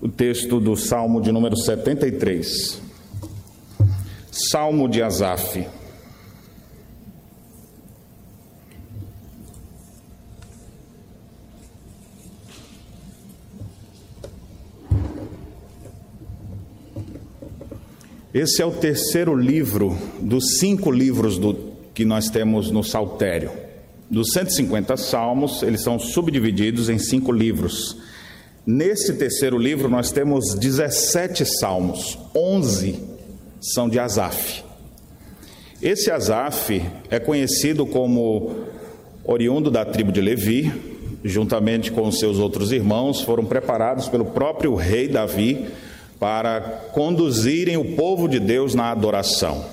o texto do Salmo de número 73. Salmo de Asaf. Esse é o terceiro livro dos cinco livros do, que nós temos no Saltério. Dos 150 salmos, eles são subdivididos em cinco livros. Nesse terceiro livro, nós temos 17 salmos, 11 são de Asaf. Esse Asaf é conhecido como oriundo da tribo de Levi, juntamente com seus outros irmãos, foram preparados pelo próprio rei Davi para conduzirem o povo de Deus na adoração.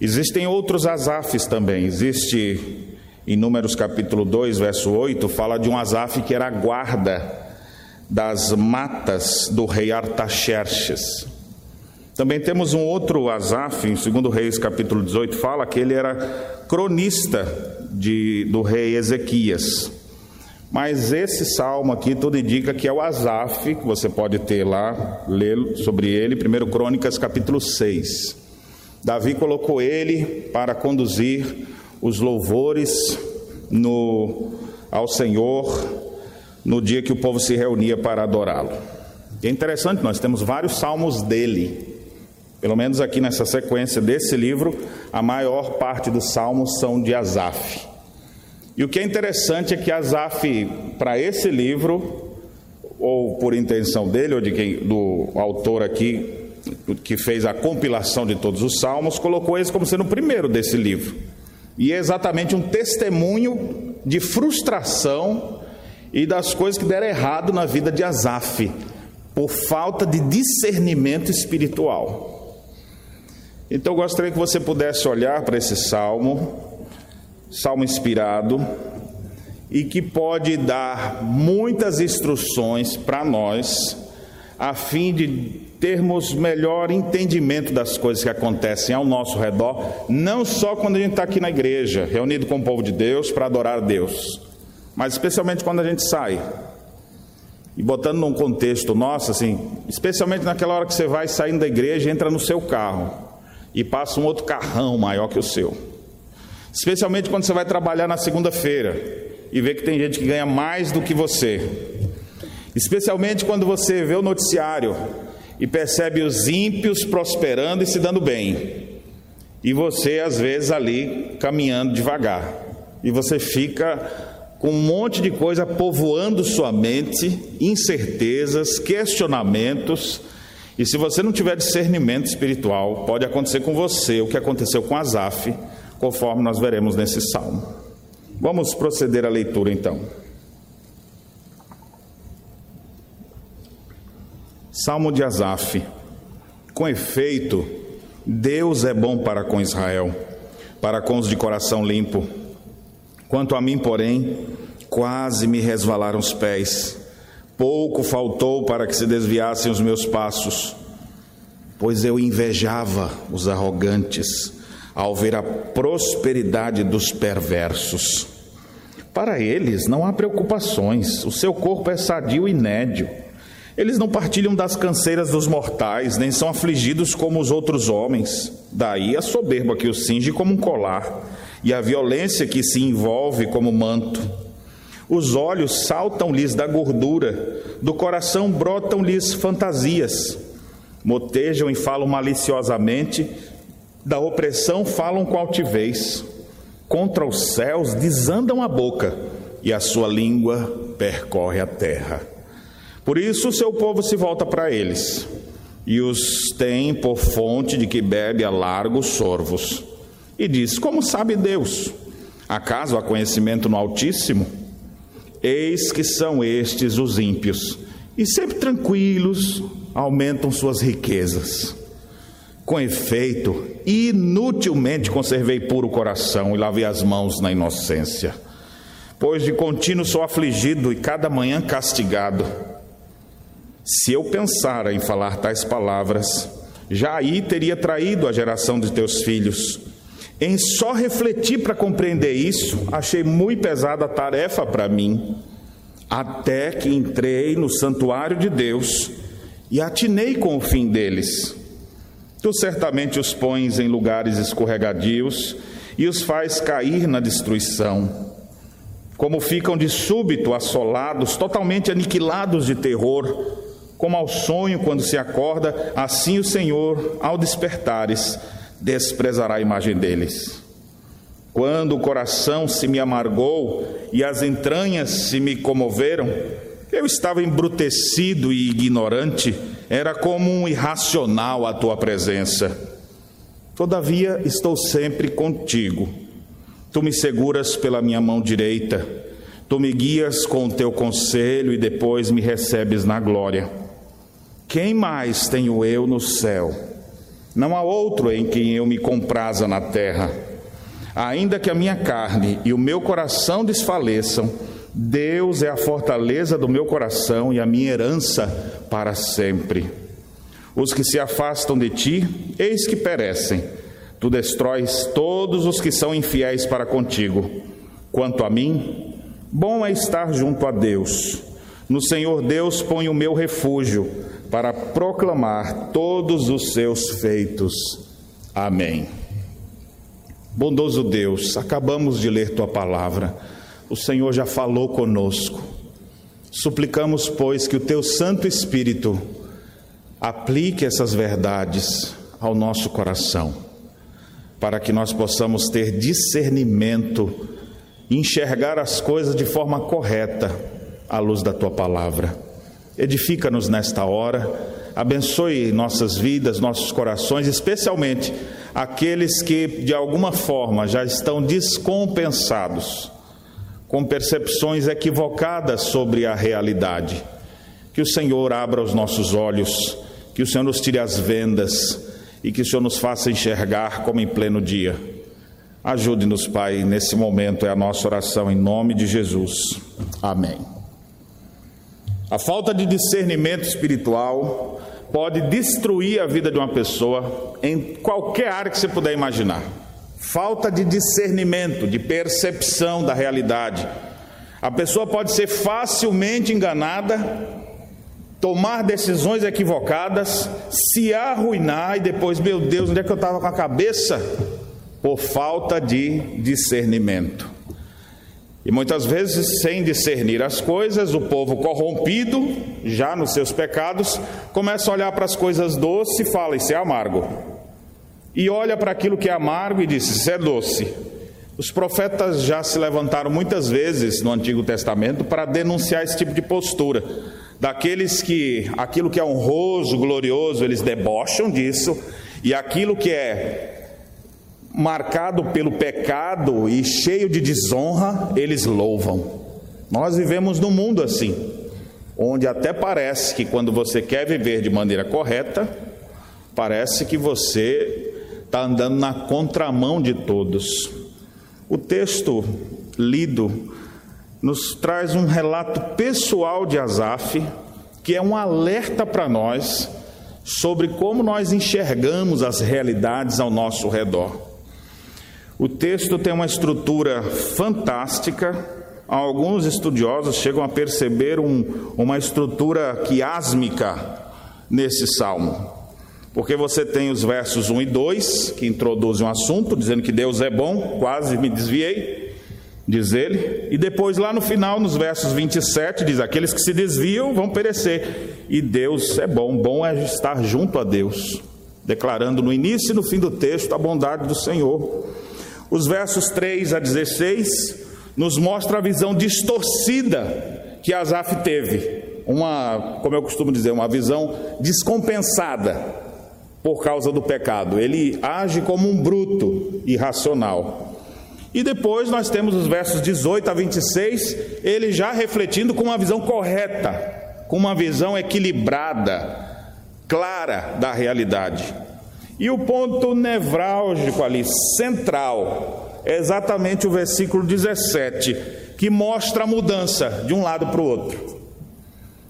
Existem outros Asafs também. Existe em Números capítulo 2, verso 8, fala de um Asaf que era guarda das matas do rei Artaxerxes. Também temos um outro Asaf, em 2 Reis capítulo 18, fala que ele era cronista de, do rei Ezequias. Mas esse salmo aqui tudo indica que é o Asaf, que você pode ter lá, ler sobre ele, 1 Crônicas capítulo 6. Davi colocou ele para conduzir os louvores no, ao Senhor no dia que o povo se reunia para adorá-lo. É interessante, nós temos vários salmos dele. Pelo menos aqui nessa sequência desse livro, a maior parte dos salmos são de Asaf. E o que é interessante é que Asaf, para esse livro, ou por intenção dele, ou de quem, do autor aqui, que fez a compilação de todos os salmos, colocou esse como sendo o primeiro desse livro. E é exatamente um testemunho de frustração e das coisas que deram errado na vida de Asaf, por falta de discernimento espiritual. Então eu gostaria que você pudesse olhar para esse salmo salmo inspirado e que pode dar muitas instruções para nós, a fim de termos melhor entendimento das coisas que acontecem ao nosso redor, não só quando a gente está aqui na igreja, reunido com o povo de Deus para adorar a Deus, mas especialmente quando a gente sai. E botando num contexto nosso, assim, especialmente naquela hora que você vai saindo da igreja, entra no seu carro e passa um outro carrão maior que o seu. Especialmente quando você vai trabalhar na segunda-feira e vê que tem gente que ganha mais do que você. Especialmente quando você vê o noticiário e percebe os ímpios prosperando e se dando bem. E você, às vezes, ali caminhando devagar. E você fica com um monte de coisa povoando sua mente, incertezas, questionamentos. E se você não tiver discernimento espiritual, pode acontecer com você o que aconteceu com Asaf conforme nós veremos nesse salmo. Vamos proceder à leitura então. Salmo de Asaf. Com efeito, Deus é bom para com Israel, para com os de coração limpo. Quanto a mim, porém, quase me resvalaram os pés. Pouco faltou para que se desviassem os meus passos, pois eu invejava os arrogantes ao ver a prosperidade dos perversos. Para eles não há preocupações, o seu corpo é sadio e nédio. Eles não partilham das canseiras dos mortais, nem são afligidos como os outros homens. Daí a soberba que os cinge como um colar, e a violência que se envolve como manto. Os olhos saltam-lhes da gordura, do coração brotam-lhes fantasias. Motejam e falam maliciosamente, da opressão falam com altivez, contra os céus desandam a boca, e a sua língua percorre a terra. Por isso o seu povo se volta para eles, e os tem por fonte de que bebe a largos sorvos. E diz: Como sabe Deus? Acaso há conhecimento no Altíssimo? Eis que são estes os ímpios, e sempre tranquilos aumentam suas riquezas. Com efeito, inutilmente conservei puro coração e lavei as mãos na inocência, pois de contínuo sou afligido e cada manhã castigado. Se eu pensara em falar tais palavras, já aí teria traído a geração de teus filhos. Em só refletir para compreender isso, achei muito pesada a tarefa para mim. até que entrei no santuário de Deus e atinei com o fim deles. Tu certamente os pões em lugares escorregadios e os faz cair na destruição. Como ficam de súbito assolados, totalmente aniquilados de terror, como ao sonho quando se acorda, assim o Senhor, ao despertares, desprezará a imagem deles. Quando o coração se me amargou e as entranhas se me comoveram, eu estava embrutecido e ignorante, era como um irracional à tua presença. Todavia estou sempre contigo. Tu me seguras pela minha mão direita, tu me guias com o teu conselho e depois me recebes na glória. Quem mais tenho eu no céu? Não há outro em quem eu me compraza na terra. Ainda que a minha carne e o meu coração desfaleçam, Deus é a fortaleza do meu coração e a minha herança para sempre. Os que se afastam de ti, eis que perecem. Tu destróis todos os que são infiéis para contigo. Quanto a mim, bom é estar junto a Deus. No Senhor Deus ponho o meu refúgio para proclamar todos os seus feitos. Amém. Bondoso Deus, acabamos de ler tua palavra. O Senhor já falou conosco. Suplicamos, pois, que o teu Santo Espírito aplique essas verdades ao nosso coração, para que nós possamos ter discernimento, enxergar as coisas de forma correta à luz da tua palavra. Edifica-nos nesta hora, abençoe nossas vidas, nossos corações, especialmente aqueles que de alguma forma já estão descompensados, com percepções equivocadas sobre a realidade. Que o Senhor abra os nossos olhos, que o Senhor nos tire as vendas e que o Senhor nos faça enxergar como em pleno dia. Ajude-nos, Pai, nesse momento é a nossa oração em nome de Jesus. Amém. A falta de discernimento espiritual pode destruir a vida de uma pessoa em qualquer área que você puder imaginar. Falta de discernimento, de percepção da realidade. A pessoa pode ser facilmente enganada, tomar decisões equivocadas, se arruinar e depois, meu Deus, onde é que eu estava com a cabeça? Por falta de discernimento. E muitas vezes, sem discernir as coisas, o povo corrompido, já nos seus pecados, começa a olhar para as coisas doces e fala: Isso é amargo. E olha para aquilo que é amargo e diz: Isso é doce. Os profetas já se levantaram muitas vezes no Antigo Testamento para denunciar esse tipo de postura. Daqueles que aquilo que é honroso, glorioso, eles debocham disso, e aquilo que é marcado pelo pecado e cheio de desonra, eles louvam. Nós vivemos num mundo assim, onde até parece que quando você quer viver de maneira correta, parece que você está andando na contramão de todos. O texto lido nos traz um relato pessoal de Asaf, que é um alerta para nós sobre como nós enxergamos as realidades ao nosso redor. O texto tem uma estrutura fantástica. Alguns estudiosos chegam a perceber um, uma estrutura quiásmica nesse salmo. Porque você tem os versos 1 e 2, que introduzem um assunto, dizendo que Deus é bom, quase me desviei, diz ele. E depois, lá no final, nos versos 27, diz: Aqueles que se desviam vão perecer. E Deus é bom, bom é estar junto a Deus, declarando no início e no fim do texto a bondade do Senhor. Os versos 3 a 16 nos mostra a visão distorcida que Asaf teve, uma, como eu costumo dizer, uma visão descompensada por causa do pecado. Ele age como um bruto irracional. E depois nós temos os versos 18 a 26, ele já refletindo com uma visão correta, com uma visão equilibrada, clara da realidade. E o ponto nevrálgico ali, central, é exatamente o versículo 17, que mostra a mudança de um lado para o outro.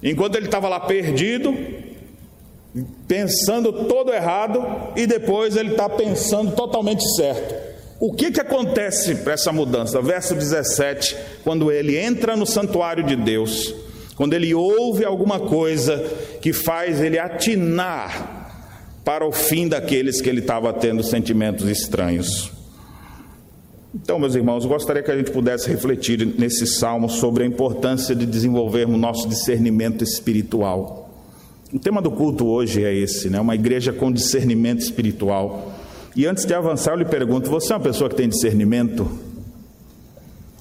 Enquanto ele estava lá perdido, pensando todo errado, e depois ele está pensando totalmente certo. O que, que acontece para essa mudança? Verso 17, quando ele entra no santuário de Deus, quando ele ouve alguma coisa que faz ele atinar para o fim daqueles que ele estava tendo sentimentos estranhos. Então, meus irmãos, gostaria que a gente pudesse refletir nesse salmo sobre a importância de desenvolvermos nosso discernimento espiritual. O tema do culto hoje é esse, né? Uma igreja com discernimento espiritual. E antes de avançar, eu lhe pergunto: você é uma pessoa que tem discernimento?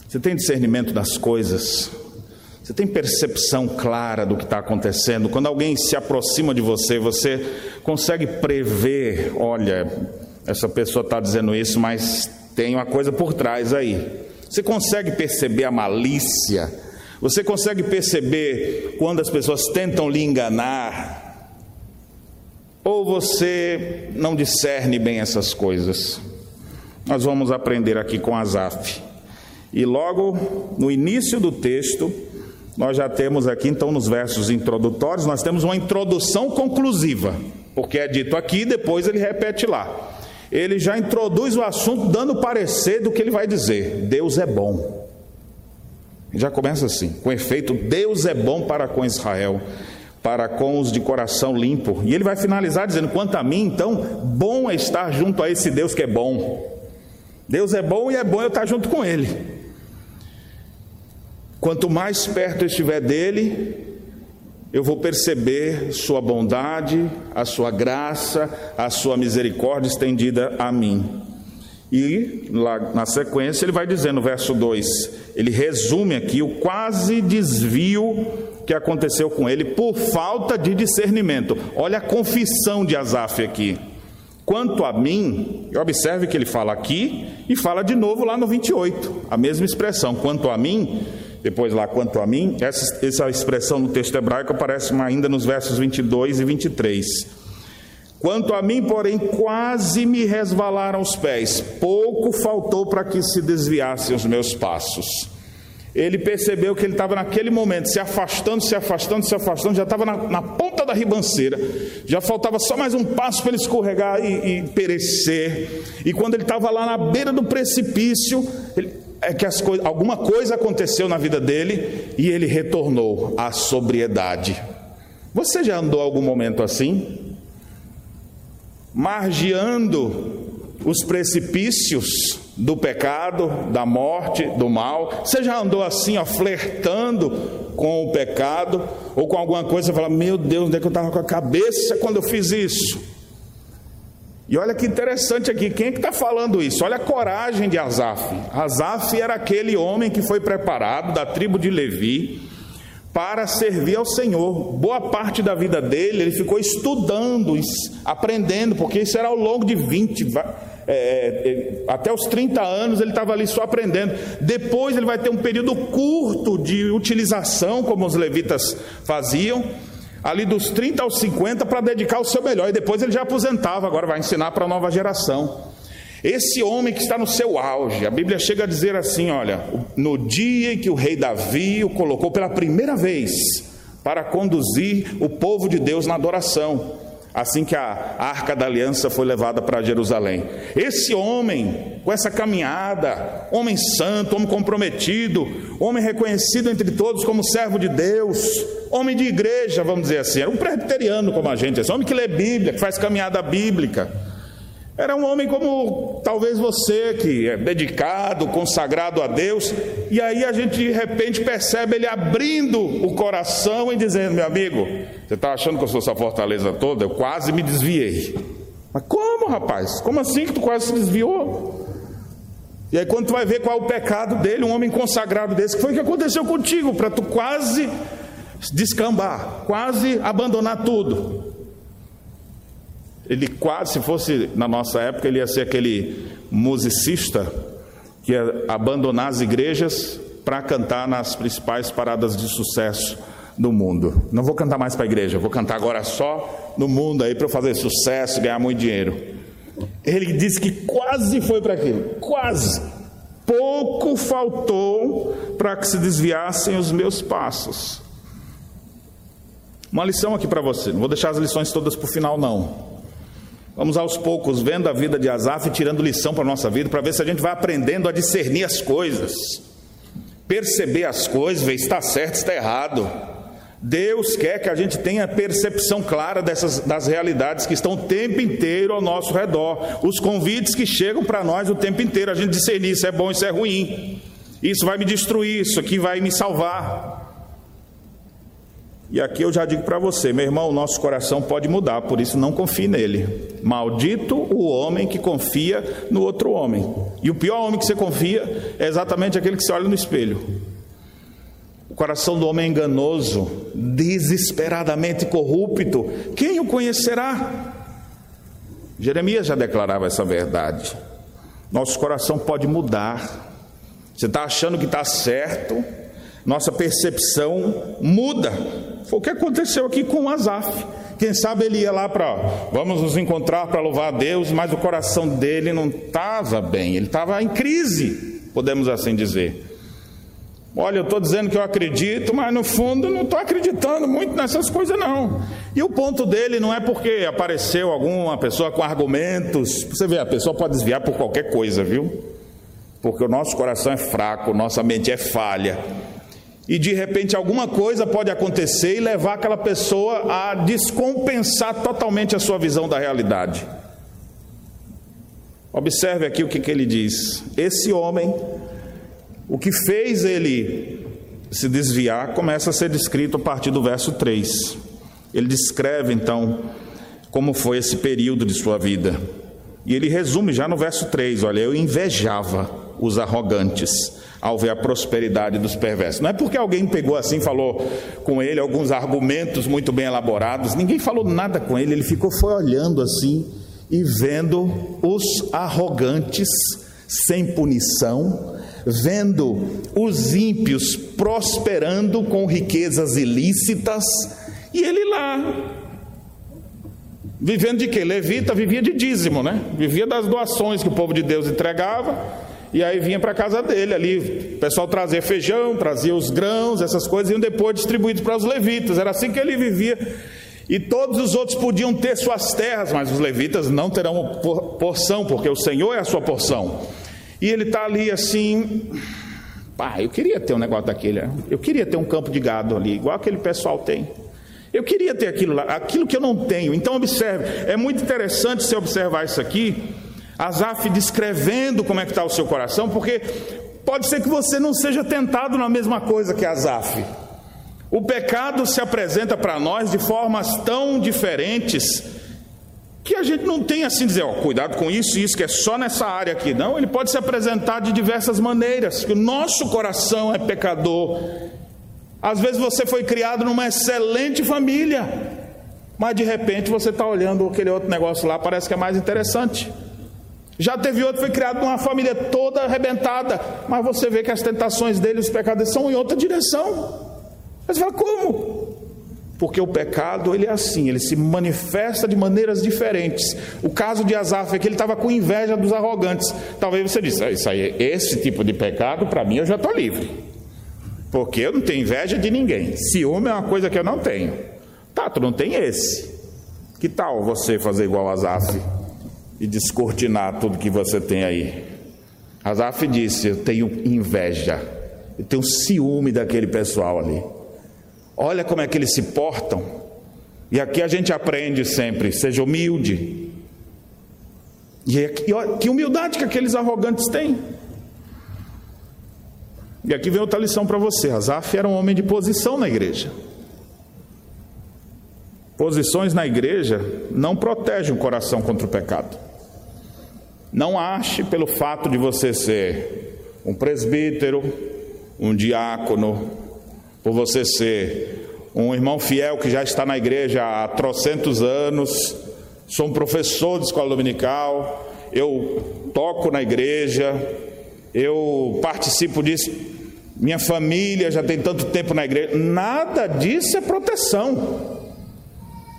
Você tem discernimento das coisas? Você tem percepção clara do que está acontecendo? Quando alguém se aproxima de você, você consegue prever: olha, essa pessoa está dizendo isso, mas tem uma coisa por trás aí. Você consegue perceber a malícia? Você consegue perceber quando as pessoas tentam lhe enganar? Ou você não discerne bem essas coisas? Nós vamos aprender aqui com Asaf. E logo no início do texto, nós já temos aqui, então, nos versos introdutórios, nós temos uma introdução conclusiva, porque é dito aqui, depois ele repete lá. Ele já introduz o assunto dando parecer do que ele vai dizer: Deus é bom. Já começa assim, com efeito, Deus é bom para com Israel para com os de coração limpo. E ele vai finalizar dizendo: quanto a mim, então, bom é estar junto a esse Deus que é bom. Deus é bom e é bom eu estar junto com Ele. Quanto mais perto eu estiver dele, eu vou perceber Sua bondade, a Sua graça, a Sua misericórdia estendida a mim. E lá na sequência ele vai dizendo, no verso 2, ele resume aqui o quase desvio que aconteceu com ele por falta de discernimento. Olha a confissão de Asaf aqui. Quanto a mim, observe que ele fala aqui e fala de novo lá no 28, a mesma expressão. Quanto a mim, depois lá, quanto a mim, essa, essa expressão no texto hebraico aparece ainda nos versos 22 e 23. Quanto a mim, porém, quase me resvalaram os pés, pouco faltou para que se desviassem os meus passos ele percebeu que ele estava naquele momento se afastando, se afastando, se afastando, já estava na, na, ponta da ribanceira, já faltava só mais um passo para ele escorregar e, e perecer. E quando ele estava lá na beira do precipício, ele, é que alguma coisa aconteceu na vida dele e ele retornou à sobriedade. Você já andou algum momento assim? Margeando os precipícios do pecado, da morte, do mal. Você já andou assim, ó, flertando com o pecado ou com alguma coisa fala: Meu Deus, onde é que eu estava com a cabeça quando eu fiz isso? E olha que interessante aqui, quem é que está falando isso? Olha a coragem de Asaf. Asaf era aquele homem que foi preparado da tribo de Levi para servir ao Senhor. Boa parte da vida dele ele ficou estudando, aprendendo, porque isso era ao longo de 20, é, é, até os 30 anos ele estava ali só aprendendo. Depois ele vai ter um período curto de utilização, como os levitas faziam, ali dos 30 aos 50 para dedicar o seu melhor. E depois ele já aposentava, agora vai ensinar para a nova geração. Esse homem que está no seu auge, a Bíblia chega a dizer assim: olha, no dia em que o rei Davi o colocou pela primeira vez para conduzir o povo de Deus na adoração assim que a arca da aliança foi levada para Jerusalém. Esse homem, com essa caminhada, homem santo, homem comprometido, homem reconhecido entre todos como servo de Deus, homem de igreja, vamos dizer assim, era um presbiteriano como a gente, esse homem que lê Bíblia, que faz caminhada bíblica. Era um homem como talvez você, que é dedicado, consagrado a Deus, e aí a gente de repente percebe ele abrindo o coração e dizendo: Meu amigo, você está achando que eu sou essa fortaleza toda? Eu quase me desviei. Mas como, rapaz? Como assim que tu quase se desviou? E aí, quando tu vai ver qual é o pecado dele, um homem consagrado desse, que foi o que aconteceu contigo, para tu quase descambar, quase abandonar tudo. Ele quase, se fosse na nossa época, ele ia ser aquele musicista que ia abandonar as igrejas para cantar nas principais paradas de sucesso do mundo. Não vou cantar mais para a igreja, vou cantar agora só no mundo aí para eu fazer sucesso, ganhar muito dinheiro. Ele disse que quase foi para aquilo, quase. Pouco faltou para que se desviassem os meus passos. Uma lição aqui para você, não vou deixar as lições todas para o final, não. Vamos aos poucos vendo a vida de Asaf e tirando lição para a nossa vida, para ver se a gente vai aprendendo a discernir as coisas, perceber as coisas, ver se está certo, se está errado. Deus quer que a gente tenha percepção clara dessas, das realidades que estão o tempo inteiro ao nosso redor, os convites que chegam para nós o tempo inteiro, a gente discernir isso é bom, isso é ruim, isso vai me destruir, isso aqui vai me salvar. E aqui eu já digo para você, meu irmão, o nosso coração pode mudar, por isso não confie nele. Maldito o homem que confia no outro homem. E o pior homem que você confia é exatamente aquele que se olha no espelho. O coração do homem é enganoso, desesperadamente corrupto. Quem o conhecerá? Jeremias já declarava essa verdade. Nosso coração pode mudar. Você está achando que está certo, nossa percepção muda. Foi o que aconteceu aqui com Asaf. Quem sabe ele ia lá para, vamos nos encontrar para louvar a Deus, mas o coração dele não estava bem, ele estava em crise, podemos assim dizer. Olha, eu estou dizendo que eu acredito, mas no fundo não estou acreditando muito nessas coisas, não. E o ponto dele não é porque apareceu alguma pessoa com argumentos. Você vê, a pessoa pode desviar por qualquer coisa, viu? Porque o nosso coração é fraco, nossa mente é falha e de repente alguma coisa pode acontecer e levar aquela pessoa a descompensar totalmente a sua visão da realidade. Observe aqui o que, que ele diz. Esse homem, o que fez ele se desviar, começa a ser descrito a partir do verso 3. Ele descreve então como foi esse período de sua vida. E ele resume já no verso 3: Olha, eu invejava os arrogantes ao ver a prosperidade dos perversos. Não é porque alguém pegou assim, falou com ele alguns argumentos muito bem elaborados, ninguém falou nada com ele, ele ficou foi olhando assim e vendo os arrogantes sem punição, vendo os ímpios prosperando com riquezas ilícitas, e ele lá vivendo de quê? Levita vivia de dízimo, né? Vivia das doações que o povo de Deus entregava e aí vinha para casa dele ali, o pessoal trazia feijão, trazia os grãos, essas coisas, iam depois distribuídos para os levitas. Era assim que ele vivia. E todos os outros podiam ter suas terras, mas os levitas não terão porção, porque o Senhor é a sua porção. E ele está ali assim, pá, eu queria ter um negócio daquele, né? eu queria ter um campo de gado ali, igual aquele pessoal tem. Eu queria ter aquilo lá, aquilo que eu não tenho. Então observe, é muito interessante você observar isso aqui, Asaf descrevendo como é que está o seu coração, porque pode ser que você não seja tentado na mesma coisa que Asaf. O pecado se apresenta para nós de formas tão diferentes que a gente não tem assim dizer, ó, cuidado com isso, isso que é só nessa área aqui. Não, ele pode se apresentar de diversas maneiras. O nosso coração é pecador. Às vezes você foi criado numa excelente família, mas de repente você está olhando aquele outro negócio lá, parece que é mais interessante. Já teve outro que foi criado numa família toda arrebentada, mas você vê que as tentações dele, os pecados são em outra direção. Mas fala, como? Porque o pecado, ele é assim, ele se manifesta de maneiras diferentes. O caso de Asaf é que ele estava com inveja dos arrogantes. Talvez você disse, ah, isso aí, esse tipo de pecado, para mim eu já estou livre. Porque eu não tenho inveja de ninguém. Ciúme é uma coisa que eu não tenho. Tá, tu não tem esse. Que tal você fazer igual a Asaf? E descortinar tudo que você tem aí. Azaf disse: Eu tenho inveja, eu tenho ciúme daquele pessoal ali. Olha como é que eles se portam. E aqui a gente aprende sempre: seja humilde. E aqui, olha, que humildade que aqueles arrogantes têm. E aqui vem outra lição para você: Azaf era um homem de posição na igreja. Posições na igreja não protegem o coração contra o pecado. Não ache pelo fato de você ser um presbítero, um diácono, por você ser um irmão fiel que já está na igreja há trocentos anos, sou um professor de escola dominical, eu toco na igreja, eu participo disso, minha família já tem tanto tempo na igreja, nada disso é proteção.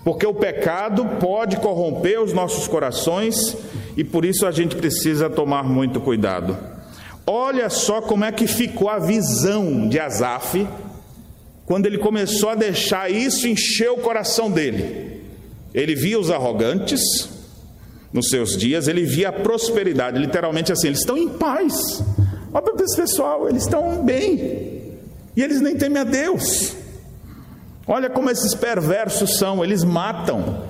Porque o pecado pode corromper os nossos corações e por isso a gente precisa tomar muito cuidado. Olha só como é que ficou a visão de Asaf quando ele começou a deixar isso encher o coração dele. Ele via os arrogantes, nos seus dias, ele via a prosperidade, literalmente assim, eles estão em paz. Olha para esse pessoal, eles estão bem. E eles nem temem a Deus. Olha como esses perversos são, eles matam,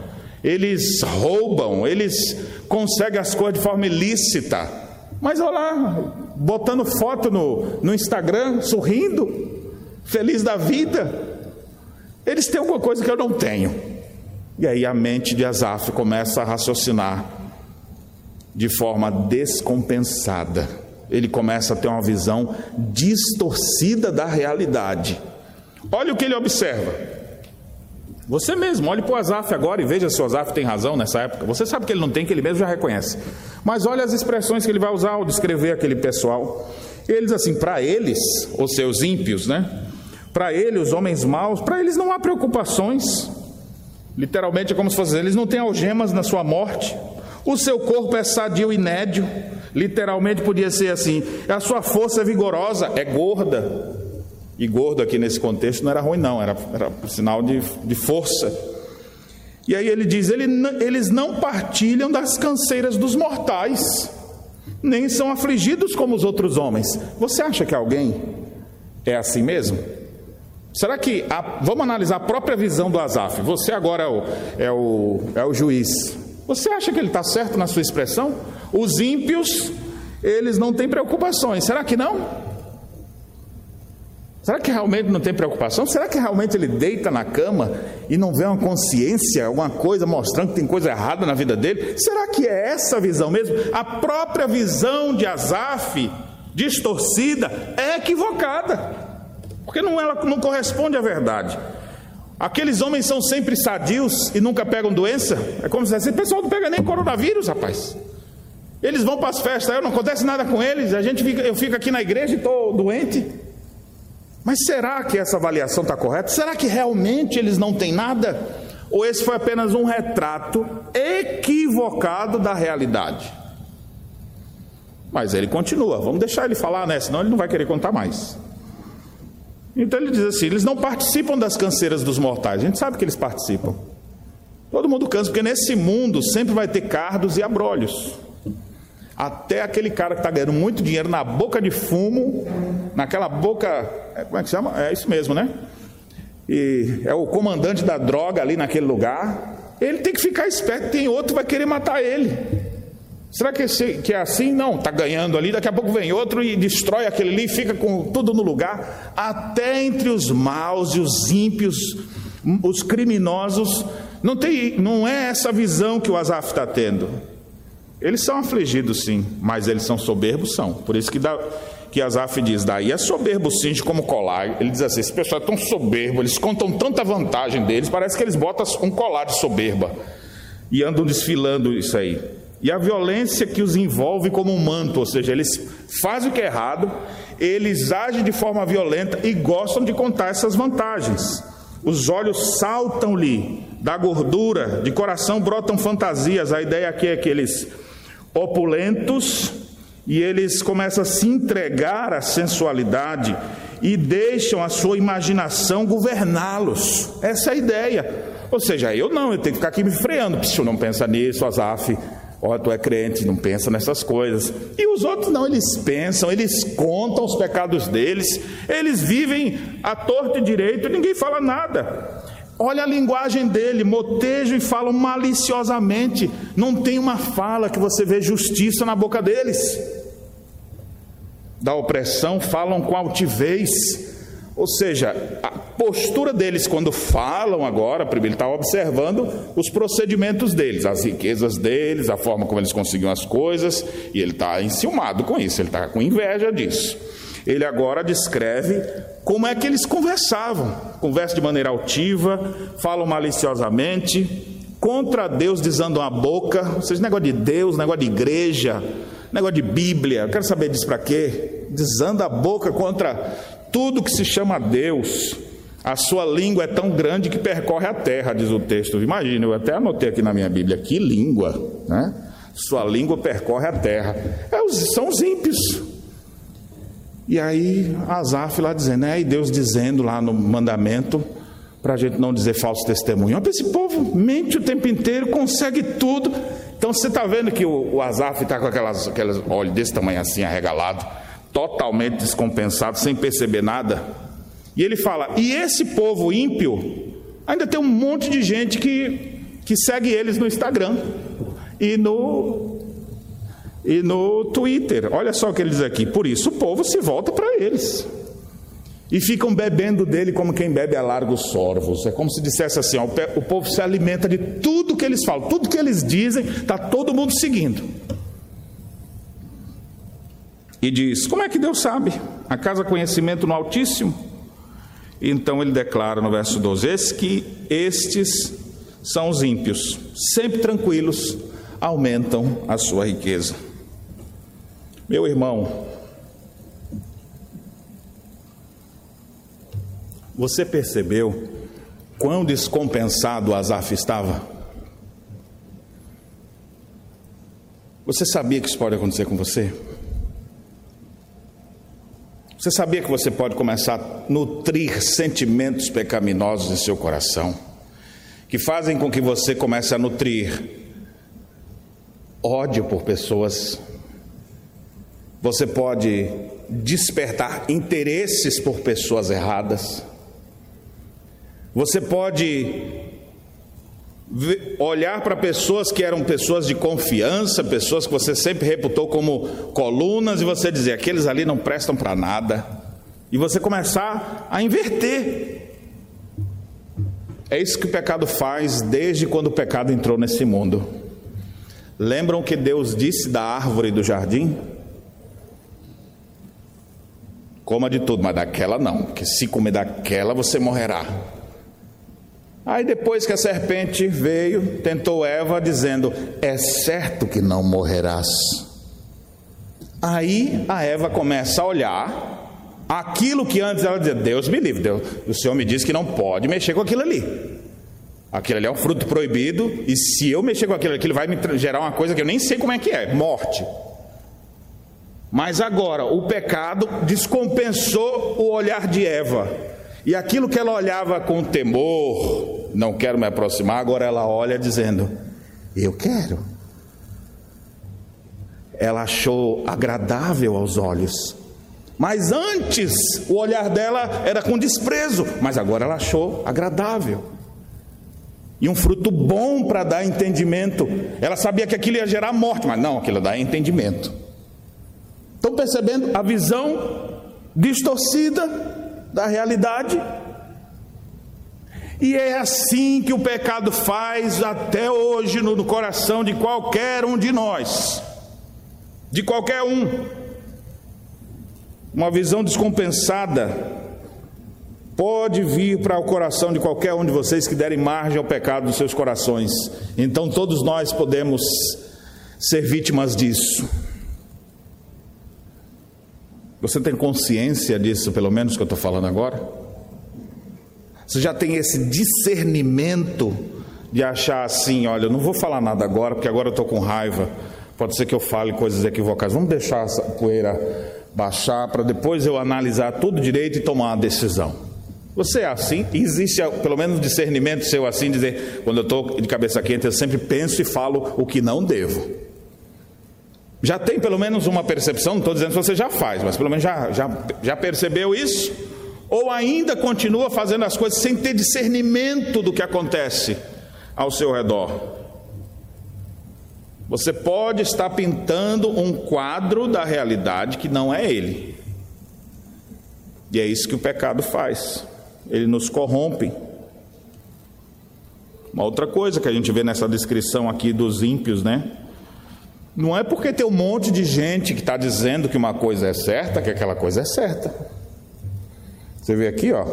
eles roubam, eles conseguem as coisas de forma ilícita. Mas olha lá, botando foto no, no Instagram, sorrindo, feliz da vida. Eles têm alguma coisa que eu não tenho. E aí a mente de Asaf começa a raciocinar de forma descompensada. Ele começa a ter uma visão distorcida da realidade. Olha o que ele observa. Você mesmo, olhe para o Azaf agora e veja se o Azaf tem razão nessa época. Você sabe que ele não tem, que ele mesmo já reconhece. Mas olha as expressões que ele vai usar ao descrever aquele pessoal. Eles, assim, para eles, os seus ímpios, né? Para ele, os homens maus, para eles não há preocupações. Literalmente é como se fosse, eles não têm algemas na sua morte. O seu corpo é sadio e nédio. Literalmente podia ser assim. A sua força é vigorosa, é gorda. E gordo aqui nesse contexto não era ruim, não, era, era sinal de, de força. E aí ele diz: ele, eles não partilham das canseiras dos mortais, nem são afligidos como os outros homens. Você acha que alguém é assim mesmo? Será que. A, vamos analisar a própria visão do Azaf. Você agora é o, é o, é o juiz. Você acha que ele está certo na sua expressão? Os ímpios, eles não têm preocupações. Será que não? Será que realmente não tem preocupação? Será que realmente ele deita na cama e não vê uma consciência, alguma coisa mostrando que tem coisa errada na vida dele? Será que é essa visão mesmo? A própria visão de Asaf, distorcida, é equivocada, porque não, ela não corresponde à verdade. Aqueles homens são sempre sadios e nunca pegam doença. É como se assim, o pessoal não pega nem coronavírus, rapaz. Eles vão para as festas, não acontece nada com eles. A gente fica, eu fico aqui na igreja e estou doente. Mas será que essa avaliação está correta? Será que realmente eles não têm nada? Ou esse foi apenas um retrato equivocado da realidade? Mas ele continua, vamos deixar ele falar, né? Senão ele não vai querer contar mais. Então ele diz assim: eles não participam das canseiras dos mortais. A gente sabe que eles participam. Todo mundo cansa, porque nesse mundo sempre vai ter cardos e abrolhos. Até aquele cara que está ganhando muito dinheiro na boca de fumo, naquela boca, é, como é que chama? É isso mesmo, né? E é o comandante da droga ali naquele lugar. Ele tem que ficar esperto, tem outro que vai querer matar ele. Será que, que é assim? Não, está ganhando ali, daqui a pouco vem outro e destrói aquele ali, fica com tudo no lugar. Até entre os maus e os ímpios, os criminosos, não, tem, não é essa visão que o Azaf está tendo. Eles são afligidos, sim, mas eles são soberbos, são. Por isso que, dá, que Asaf diz: daí é soberbo, sim, como colar. Ele diz assim: esse pessoal é tão soberbo, eles contam tanta vantagem deles, parece que eles botam um colar de soberba e andam desfilando isso aí. E a violência que os envolve como um manto, ou seja, eles fazem o que é errado, eles agem de forma violenta e gostam de contar essas vantagens. Os olhos saltam-lhe da gordura, de coração brotam fantasias. A ideia aqui é que eles opulentos e eles começam a se entregar à sensualidade e deixam a sua imaginação governá-los. Essa é a ideia. Ou seja, eu não, eu tenho que ficar aqui me freando. Se não pensa nisso, Azaf, ó, tu é crente, não pensa nessas coisas. E os outros não, eles pensam, eles contam os pecados deles, eles vivem a torto e direito, ninguém fala nada. Olha a linguagem dele, motejam e falam maliciosamente. Não tem uma fala que você vê justiça na boca deles. Da opressão falam com altivez. Ou seja, a postura deles quando falam agora, primeiro ele está observando os procedimentos deles, as riquezas deles, a forma como eles conseguiam as coisas, e ele está enciumado com isso, ele está com inveja disso. Ele agora descreve como é que eles conversavam. Conversam de maneira altiva, falam maliciosamente, contra Deus desandam a boca. Seja, negócio de Deus, negócio de igreja, negócio de Bíblia. Eu quero saber disso para quê? Desanda a boca contra tudo que se chama Deus. A sua língua é tão grande que percorre a terra, diz o texto. Imagina, eu até anotei aqui na minha Bíblia, que língua, né? Sua língua percorre a terra. É os, são os ímpios. E aí Asaf lá dizendo, né? E Deus dizendo lá no mandamento para a gente não dizer falso testemunho. Olha esse povo, mente o tempo inteiro, consegue tudo. Então você está vendo que o, o Azaf está com aquelas, aquelas olhos desse tamanho assim, arregalado, totalmente descompensado, sem perceber nada. E ele fala: e esse povo ímpio, ainda tem um monte de gente que, que segue eles no Instagram e no, e no Twitter. Olha só o que ele diz aqui: por isso o povo se volta para eles. E ficam bebendo dele como quem bebe a largos sorvos. É como se dissesse assim: ó, o povo se alimenta de tudo que eles falam, tudo que eles dizem, está todo mundo seguindo. E diz: Como é que Deus sabe? Acaso conhecimento no Altíssimo? Então ele declara no verso 12: Esse que estes são os ímpios, sempre tranquilos, aumentam a sua riqueza. Meu irmão, Você percebeu quão descompensado Asaf estava? Você sabia que isso pode acontecer com você? Você sabia que você pode começar a nutrir sentimentos pecaminosos em seu coração, que fazem com que você comece a nutrir ódio por pessoas? Você pode despertar interesses por pessoas erradas? Você pode olhar para pessoas que eram pessoas de confiança, pessoas que você sempre reputou como colunas, e você dizer: aqueles ali não prestam para nada, e você começar a inverter. É isso que o pecado faz desde quando o pecado entrou nesse mundo. Lembram que Deus disse da árvore do jardim? Coma de tudo, mas daquela não, porque se comer daquela você morrerá. Aí depois que a serpente veio, tentou Eva, dizendo: É certo que não morrerás. Aí a Eva começa a olhar aquilo que antes ela dizia: Deus me livre, Deus, o Senhor me disse que não pode mexer com aquilo ali. Aquilo ali é um fruto proibido, e se eu mexer com aquilo aquilo vai me gerar uma coisa que eu nem sei como é que é: morte. Mas agora, o pecado descompensou o olhar de Eva. E aquilo que ela olhava com temor, não quero me aproximar, agora ela olha dizendo: Eu quero. Ela achou agradável aos olhos. Mas antes o olhar dela era com desprezo, mas agora ela achou agradável. E um fruto bom para dar entendimento. Ela sabia que aquilo ia gerar morte, mas não, aquilo dá entendimento. Estão percebendo a visão distorcida da realidade. E é assim que o pecado faz até hoje no coração de qualquer um de nós, de qualquer um. Uma visão descompensada pode vir para o coração de qualquer um de vocês que derem margem ao pecado dos seus corações. Então todos nós podemos ser vítimas disso. Você tem consciência disso, pelo menos que eu estou falando agora? Você já tem esse discernimento de achar assim: olha, eu não vou falar nada agora, porque agora eu estou com raiva. Pode ser que eu fale coisas equivocadas. Vamos deixar essa poeira baixar para depois eu analisar tudo direito e tomar uma decisão. Você é assim? Existe pelo menos discernimento seu assim, dizer, quando eu estou de cabeça quente, eu sempre penso e falo o que não devo. Já tem pelo menos uma percepção, não estou dizendo que você já faz, mas pelo menos já, já, já percebeu isso? Ou ainda continua fazendo as coisas sem ter discernimento do que acontece ao seu redor? Você pode estar pintando um quadro da realidade que não é ele. E é isso que o pecado faz. Ele nos corrompe. Uma outra coisa que a gente vê nessa descrição aqui dos ímpios, né? Não é porque tem um monte de gente que está dizendo que uma coisa é certa, que aquela coisa é certa. Você vê aqui, ó.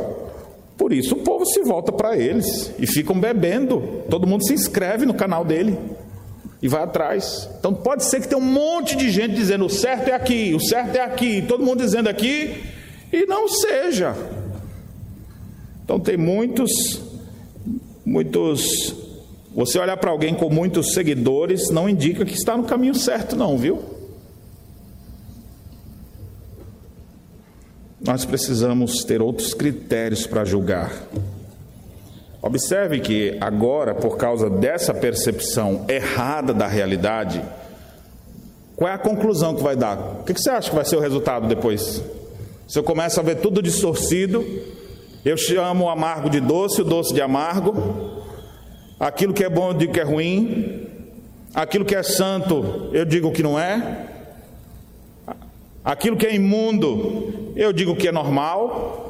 Por isso o povo se volta para eles e ficam bebendo. Todo mundo se inscreve no canal dele e vai atrás. Então pode ser que tenha um monte de gente dizendo o certo é aqui, o certo é aqui, todo mundo dizendo aqui e não seja. Então tem muitos, muitos você olhar para alguém com muitos seguidores não indica que está no caminho certo, não, viu? Nós precisamos ter outros critérios para julgar. Observe que agora, por causa dessa percepção errada da realidade, qual é a conclusão que vai dar? O que você acha que vai ser o resultado depois? Se eu começo a ver tudo distorcido, eu chamo o amargo de doce, o doce de amargo, aquilo que é bom eu digo que é ruim, aquilo que é santo eu digo que não é, aquilo que é imundo eu digo que é normal,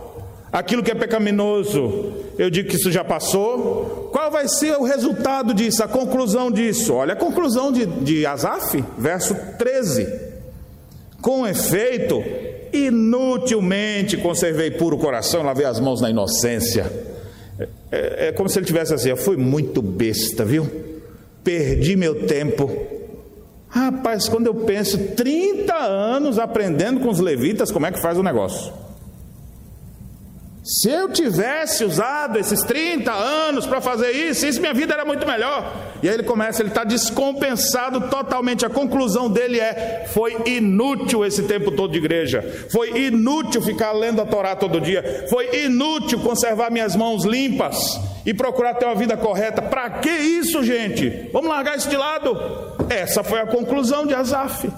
Aquilo que é pecaminoso, eu digo que isso já passou. Qual vai ser o resultado disso, a conclusão disso? Olha a conclusão de, de Asaf, verso 13. Com efeito, inutilmente conservei puro coração, lavei as mãos na inocência. É, é, como se ele tivesse assim: eu fui muito besta, viu? Perdi meu tempo. Rapaz, quando eu penso 30 anos aprendendo com os levitas como é que faz o negócio. Se eu tivesse usado esses 30 anos para fazer isso, isso minha vida era muito melhor. E aí ele começa, ele está descompensado totalmente. A conclusão dele é: foi inútil esse tempo todo de igreja, foi inútil ficar lendo a Torá todo dia, foi inútil conservar minhas mãos limpas e procurar ter uma vida correta. Para que isso, gente? Vamos largar isso de lado. Essa foi a conclusão de Asaf.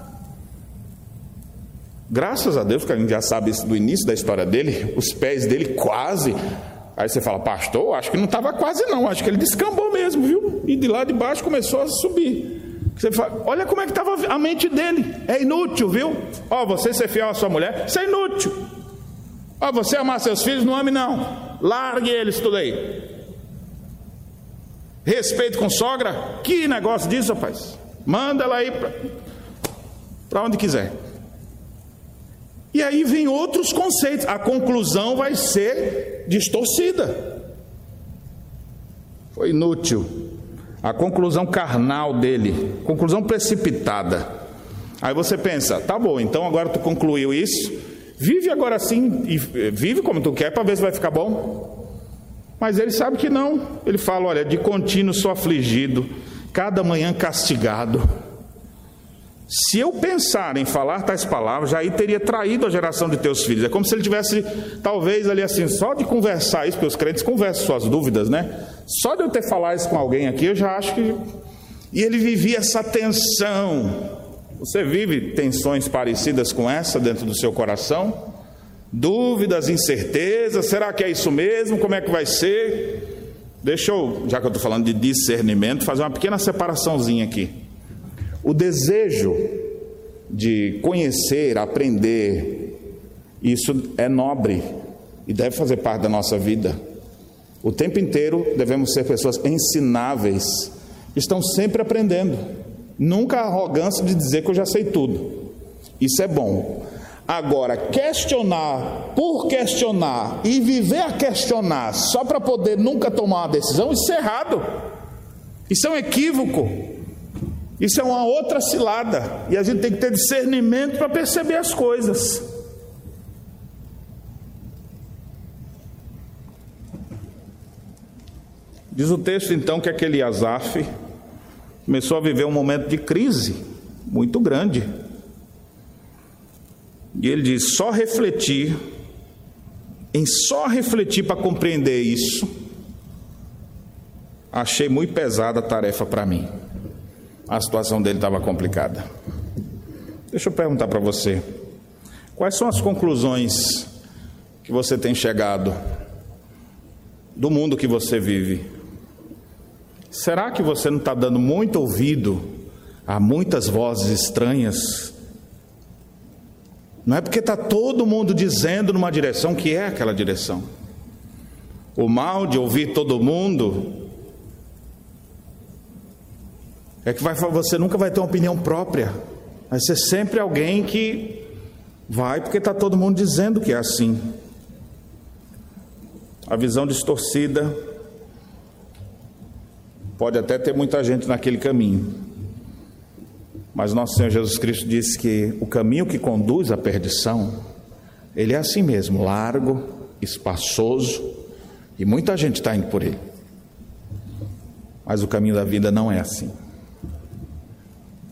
Graças a Deus que a gente já sabe isso do início da história dele, os pés dele quase. Aí você fala, pastor, acho que não estava quase não, acho que ele descambou mesmo, viu? E de lá de baixo começou a subir. Você fala, olha como é que estava a mente dele, é inútil, viu? Ó, oh, você ser fiel à sua mulher, isso é inútil. Ó, oh, você amar seus filhos, não ame não. Largue eles tudo aí. Respeito com sogra, que negócio disso, rapaz? Manda ela aí para onde quiser. E aí vem outros conceitos. A conclusão vai ser distorcida. Foi inútil. A conclusão carnal dele, conclusão precipitada. Aí você pensa, tá bom, então agora tu concluiu isso, vive agora assim e eh, vive como tu quer para ver se vai ficar bom. Mas ele sabe que não. Ele fala: olha, de contínuo sou afligido, cada manhã castigado. Se eu pensar em falar tais palavras, já aí teria traído a geração de teus filhos. É como se ele tivesse, talvez ali assim, só de conversar isso, porque os crentes conversam suas dúvidas, né? Só de eu ter falado isso com alguém aqui, eu já acho que. E ele vivia essa tensão. Você vive tensões parecidas com essa dentro do seu coração? Dúvidas, incertezas, será que é isso mesmo? Como é que vai ser? Deixa eu, já que eu estou falando de discernimento, fazer uma pequena separaçãozinha aqui. O desejo de conhecer, aprender, isso é nobre e deve fazer parte da nossa vida. O tempo inteiro devemos ser pessoas ensináveis, estão sempre aprendendo. Nunca a arrogância de dizer que eu já sei tudo. Isso é bom. Agora, questionar por questionar e viver a questionar só para poder nunca tomar uma decisão, isso é errado. Isso é um equívoco. Isso é uma outra cilada, e a gente tem que ter discernimento para perceber as coisas. Diz o texto então que aquele Asaf começou a viver um momento de crise muito grande. E ele diz: só refletir, em só refletir para compreender isso, achei muito pesada a tarefa para mim a situação dele estava complicada. Deixa eu perguntar para você: quais são as conclusões que você tem chegado do mundo que você vive? Será que você não está dando muito ouvido a muitas vozes estranhas? Não é porque está todo mundo dizendo numa direção que é aquela direção. O mal de ouvir todo mundo é que vai, você nunca vai ter uma opinião própria. Vai ser sempre alguém que vai porque está todo mundo dizendo que é assim. A visão distorcida pode até ter muita gente naquele caminho. Mas nosso Senhor Jesus Cristo disse que o caminho que conduz à perdição, ele é assim mesmo, largo, espaçoso, e muita gente está indo por ele. Mas o caminho da vida não é assim.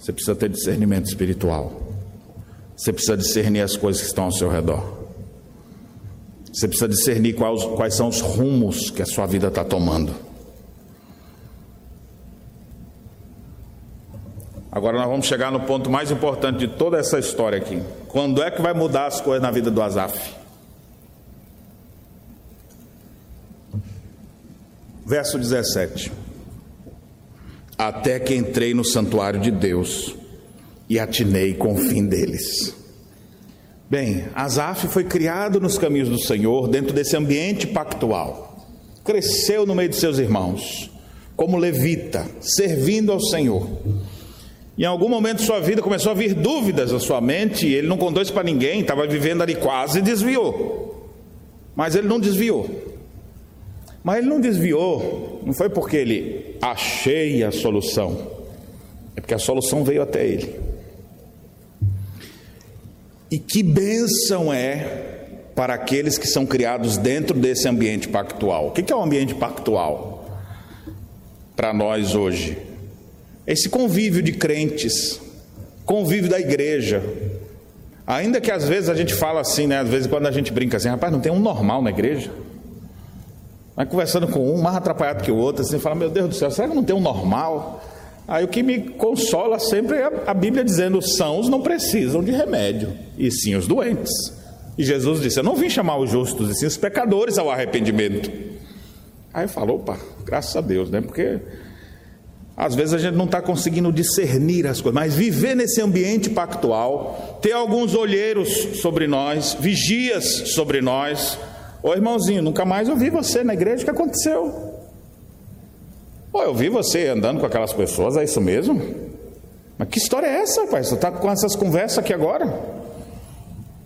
Você precisa ter discernimento espiritual. Você precisa discernir as coisas que estão ao seu redor. Você precisa discernir quais, quais são os rumos que a sua vida está tomando. Agora nós vamos chegar no ponto mais importante de toda essa história aqui. Quando é que vai mudar as coisas na vida do Azaf? Verso 17. Até que entrei no santuário de Deus e atinei com o fim deles. Bem, Azaf foi criado nos caminhos do Senhor, dentro desse ambiente pactual. Cresceu no meio de seus irmãos, como levita, servindo ao Senhor. Em algum momento de sua vida começou a vir dúvidas à sua mente, ele não contou isso para ninguém, estava vivendo ali quase e desviou. Mas ele não desviou. Mas ele não desviou, não foi porque ele achei a solução, é porque a solução veio até ele. E que bênção é para aqueles que são criados dentro desse ambiente pactual. O que é o um ambiente pactual para nós hoje? Esse convívio de crentes, convívio da igreja. Ainda que às vezes a gente fala assim, né? Às vezes quando a gente brinca assim, rapaz, não tem um normal na igreja. Vai conversando com um, mais atrapalhado que o outro, assim, fala, meu Deus do céu, será que não tem um normal? Aí o que me consola sempre é a Bíblia dizendo: os sãos não precisam de remédio, e sim os doentes. E Jesus disse: Eu não vim chamar os justos, e sim os pecadores ao arrependimento. Aí eu falo: opa, graças a Deus, né? Porque às vezes a gente não está conseguindo discernir as coisas, mas viver nesse ambiente pactual, ter alguns olheiros sobre nós, vigias sobre nós. Ô irmãozinho, nunca mais ouvi você na igreja, o que aconteceu? Ô, eu vi você andando com aquelas pessoas, é isso mesmo? Mas que história é essa, pai? Você está com essas conversas aqui agora?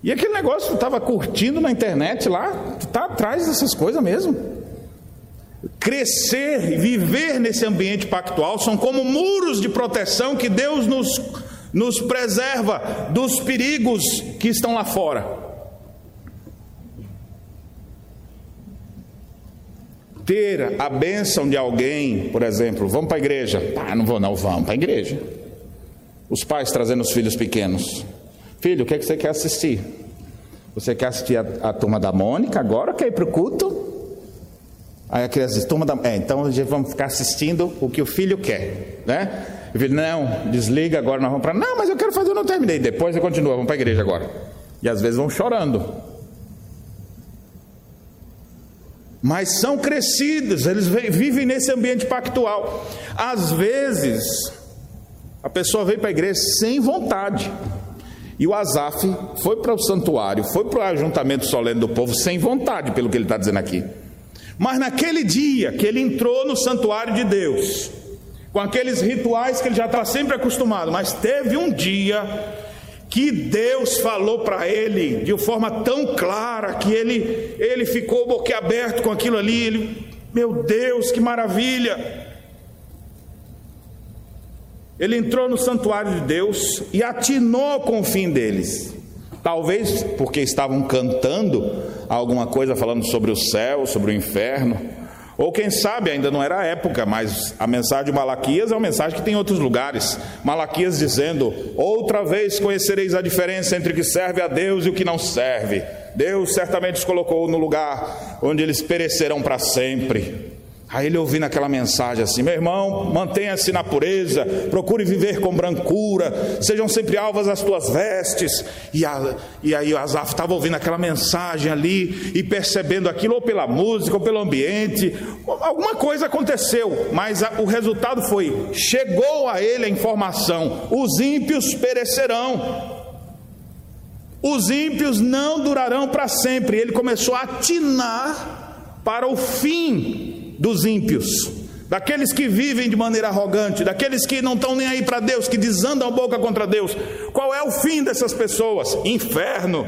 E aquele negócio que tu estava curtindo na internet lá, tu está atrás dessas coisas mesmo? Crescer e viver nesse ambiente pactual são como muros de proteção que Deus nos, nos preserva dos perigos que estão lá fora. Ter a bênção de alguém, por exemplo, vamos para a igreja. Ah, não vou não, vamos para a igreja. Os pais trazendo os filhos pequenos. Filho, o que, é que você quer assistir? Você quer assistir a, a turma da Mônica agora? Quer ir para o culto? Aí a criança diz, toma da... É, então vamos ficar assistindo o que o filho quer, né? Eu filho, não, desliga agora, nós vamos para... Não, mas eu quero fazer, eu não terminei. Depois eu continuo, vamos para a igreja agora. E às vezes vão chorando. Mas são crescidos, eles vivem nesse ambiente pactual. Às vezes, a pessoa veio para a igreja sem vontade. E o Azaf foi para o santuário, foi para o ajuntamento solene do povo sem vontade, pelo que ele está dizendo aqui. Mas naquele dia que ele entrou no santuário de Deus, com aqueles rituais que ele já estava sempre acostumado, mas teve um dia que Deus falou para ele de forma tão clara que ele ele ficou boquiaberto com aquilo ali, ele, meu Deus, que maravilha! Ele entrou no santuário de Deus e atinou com o fim deles. Talvez porque estavam cantando alguma coisa falando sobre o céu, sobre o inferno. Ou quem sabe, ainda não era a época, mas a mensagem de Malaquias é uma mensagem que tem em outros lugares. Malaquias dizendo: Outra vez conhecereis a diferença entre o que serve a Deus e o que não serve. Deus certamente os colocou no lugar onde eles perecerão para sempre. Aí ele ouvindo aquela mensagem assim: meu irmão, mantenha-se na pureza, procure viver com brancura, sejam sempre alvas as tuas vestes. E, a, e aí o Azaf estava ouvindo aquela mensagem ali e percebendo aquilo, ou pela música, ou pelo ambiente, alguma coisa aconteceu, mas a, o resultado foi: chegou a ele a informação: os ímpios perecerão. Os ímpios não durarão para sempre. Ele começou a atinar para o fim dos ímpios, daqueles que vivem de maneira arrogante, daqueles que não estão nem aí para Deus, que desandam a boca contra Deus. Qual é o fim dessas pessoas? Inferno.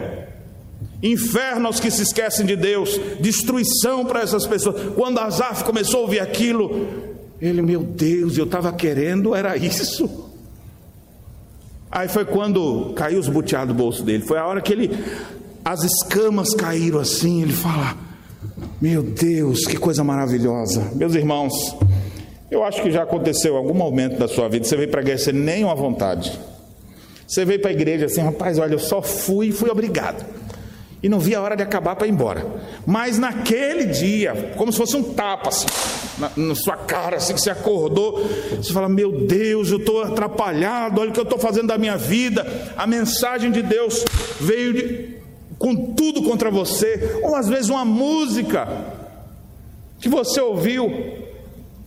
Inferno aos que se esquecem de Deus, destruição para essas pessoas. Quando Azaf começou a ouvir aquilo, ele, meu Deus, eu estava querendo, era isso. Aí foi quando caiu os buteados do bolso dele. Foi a hora que ele, as escamas caíram assim. Ele fala: meu Deus, que coisa maravilhosa. Meus irmãos, eu acho que já aconteceu algum momento da sua vida, você veio para a igreja sem nenhuma vontade. Você veio para a igreja assim, rapaz, olha, eu só fui e fui obrigado. e não via a hora de acabar para ir embora. Mas naquele dia, como se fosse um tapa assim, na, na sua cara, assim que você acordou, você fala: Meu Deus, eu estou atrapalhado, olha o que eu estou fazendo da minha vida. A mensagem de Deus veio de, com tudo contra você, ou às vezes uma música que você ouviu.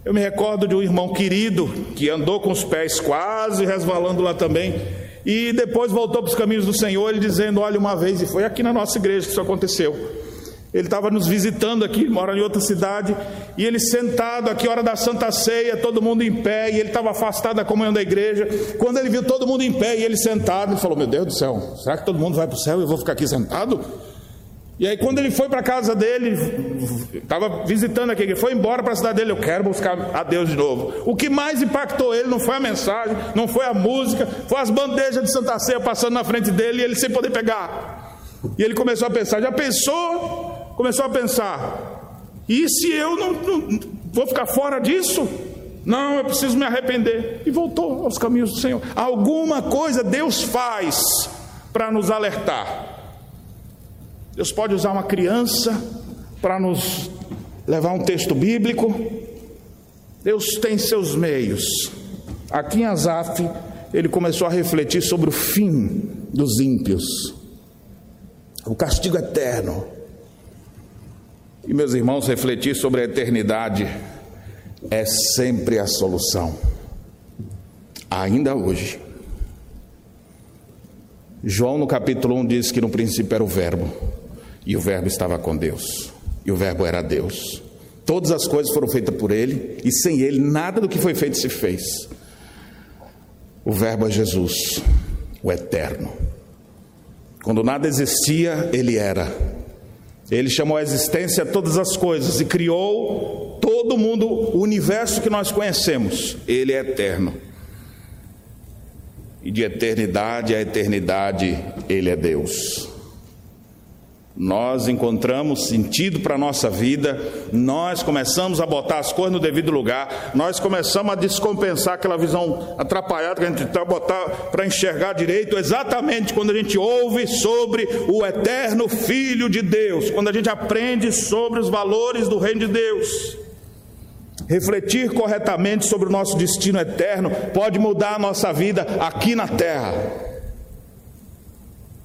Eu me recordo de um irmão querido que andou com os pés quase resvalando lá também e depois voltou para os caminhos do Senhor, ele dizendo: Olha, uma vez, e foi aqui na nossa igreja que isso aconteceu. Ele estava nos visitando aqui, mora em outra cidade, e ele sentado aqui, hora da Santa Ceia, todo mundo em pé, e ele estava afastado da comunhão da igreja. Quando ele viu todo mundo em pé e ele sentado, ele falou: Meu Deus do céu, será que todo mundo vai para o céu e eu vou ficar aqui sentado? E aí, quando ele foi para a casa dele, estava visitando aqui, ele foi embora para a cidade dele, eu quero buscar a Deus de novo. O que mais impactou ele não foi a mensagem, não foi a música, foi as bandejas de Santa Ceia passando na frente dele e ele sem poder pegar. E ele começou a pensar, já pensou? Começou a pensar, e se eu não, não vou ficar fora disso? Não, eu preciso me arrepender. E voltou aos caminhos do Senhor. Alguma coisa Deus faz para nos alertar. Deus pode usar uma criança para nos levar um texto bíblico. Deus tem seus meios. Aqui em Asaf, ele começou a refletir sobre o fim dos ímpios, o castigo eterno. E meus irmãos, refletir sobre a eternidade é sempre a solução, ainda hoje. João, no capítulo 1, diz que no princípio era o Verbo e o Verbo estava com Deus. E o Verbo era Deus. Todas as coisas foram feitas por Ele, e sem Ele nada do que foi feito se fez. O Verbo é Jesus, o Eterno. Quando nada existia, Ele era. Ele chamou à existência todas as coisas e criou todo mundo, o universo que nós conhecemos. Ele é eterno. E de eternidade a eternidade, Ele é Deus nós encontramos sentido para a nossa vida, nós começamos a botar as coisas no devido lugar, nós começamos a descompensar aquela visão atrapalhada que a gente está botar para enxergar direito, exatamente quando a gente ouve sobre o eterno Filho de Deus, quando a gente aprende sobre os valores do Reino de Deus. Refletir corretamente sobre o nosso destino eterno pode mudar a nossa vida aqui na terra.